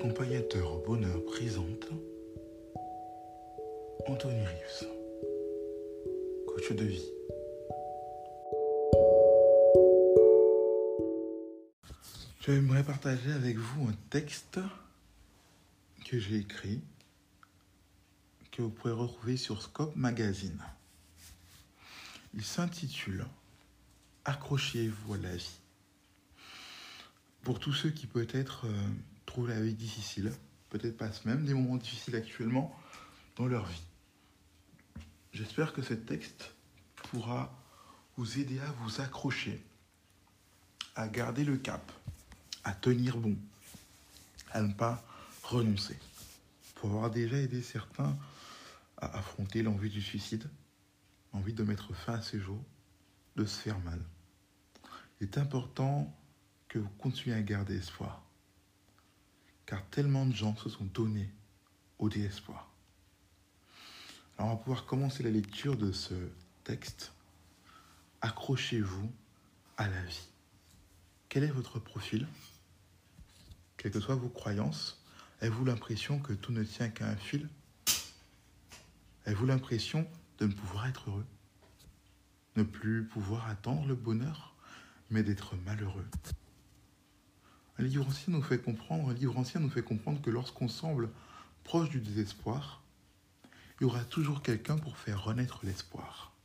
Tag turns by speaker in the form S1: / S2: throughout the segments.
S1: Accompagnateur au bonheur présente Anthony Rives, coach de vie. J'aimerais partager avec vous un texte que j'ai écrit, que vous pourrez retrouver sur Scope Magazine. Il s'intitule Accrochez-vous à la vie. Pour tous ceux qui peut-être euh, trouvent la vie difficile, peut-être passent même des moments difficiles actuellement dans leur vie. J'espère que ce texte pourra vous aider à vous accrocher, à garder le cap, à tenir bon, à ne pas renoncer. Pour avoir déjà aidé certains à affronter l'envie du suicide, envie de mettre fin à ces jours, de se faire mal. Il est important que vous continuiez à garder espoir, car tellement de gens se sont donnés au désespoir. Alors on va pouvoir commencer la lecture de ce texte. Accrochez-vous à la vie. Quel est votre profil? Quelles que soient vos croyances, avez-vous l'impression que tout ne tient qu'à un fil? Avez-vous l'impression de ne pouvoir être heureux? Ne plus pouvoir attendre le bonheur, mais d'être malheureux? Un livre ancien nous fait comprendre, un livre ancien nous fait comprendre que lorsqu'on semble proche du désespoir, il y aura toujours quelqu'un pour faire renaître l'espoir.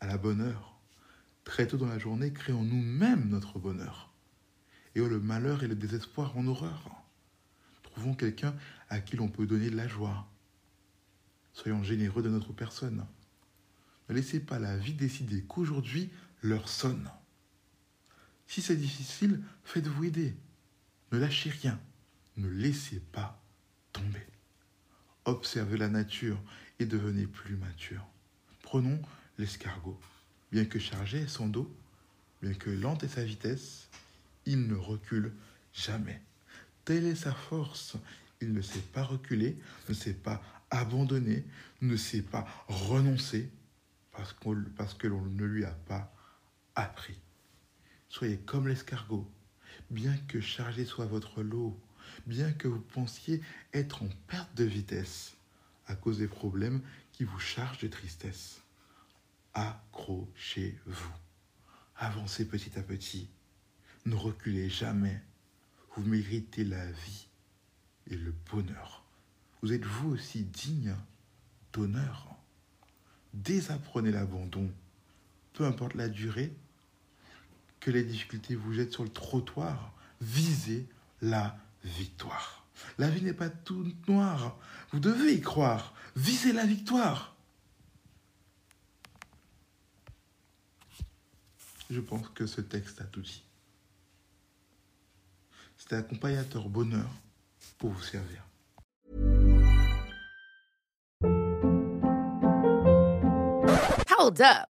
S1: À la bonne heure, très tôt dans la journée, créons nous-mêmes notre bonheur. Et oh, le malheur et le désespoir en horreur. Trouvons quelqu'un à qui l'on peut donner de la joie. Soyons généreux de notre personne. Ne laissez pas la vie décider qu'aujourd'hui l'heure sonne. Si c'est difficile, faites-vous aider. Ne lâchez rien. Ne laissez pas tomber. Observez la nature et devenez plus mature. Prenons l'escargot. Bien que chargé son dos, bien que lente est sa vitesse, il ne recule jamais. Telle est sa force. Il ne sait pas reculer, ne sait pas abandonner, ne sait pas renoncer parce que l'on ne lui a pas appris. Soyez comme l'escargot. Bien que chargé soit votre lot, bien que vous pensiez être en perte de vitesse à cause des problèmes qui vous chargent de tristesse, accrochez-vous. Avancez petit à petit. Ne reculez jamais. Vous méritez la vie et le bonheur. Vous êtes vous aussi digne d'honneur. Désapprenez l'abandon, peu importe la durée, que les difficultés vous jettent sur le trottoir, visez la victoire. La vie n'est pas toute noire. Vous devez y croire. Visez la victoire. Je pense que ce texte a tout dit. C'était accompagnateur bonheur pour vous servir.
S2: Hold up.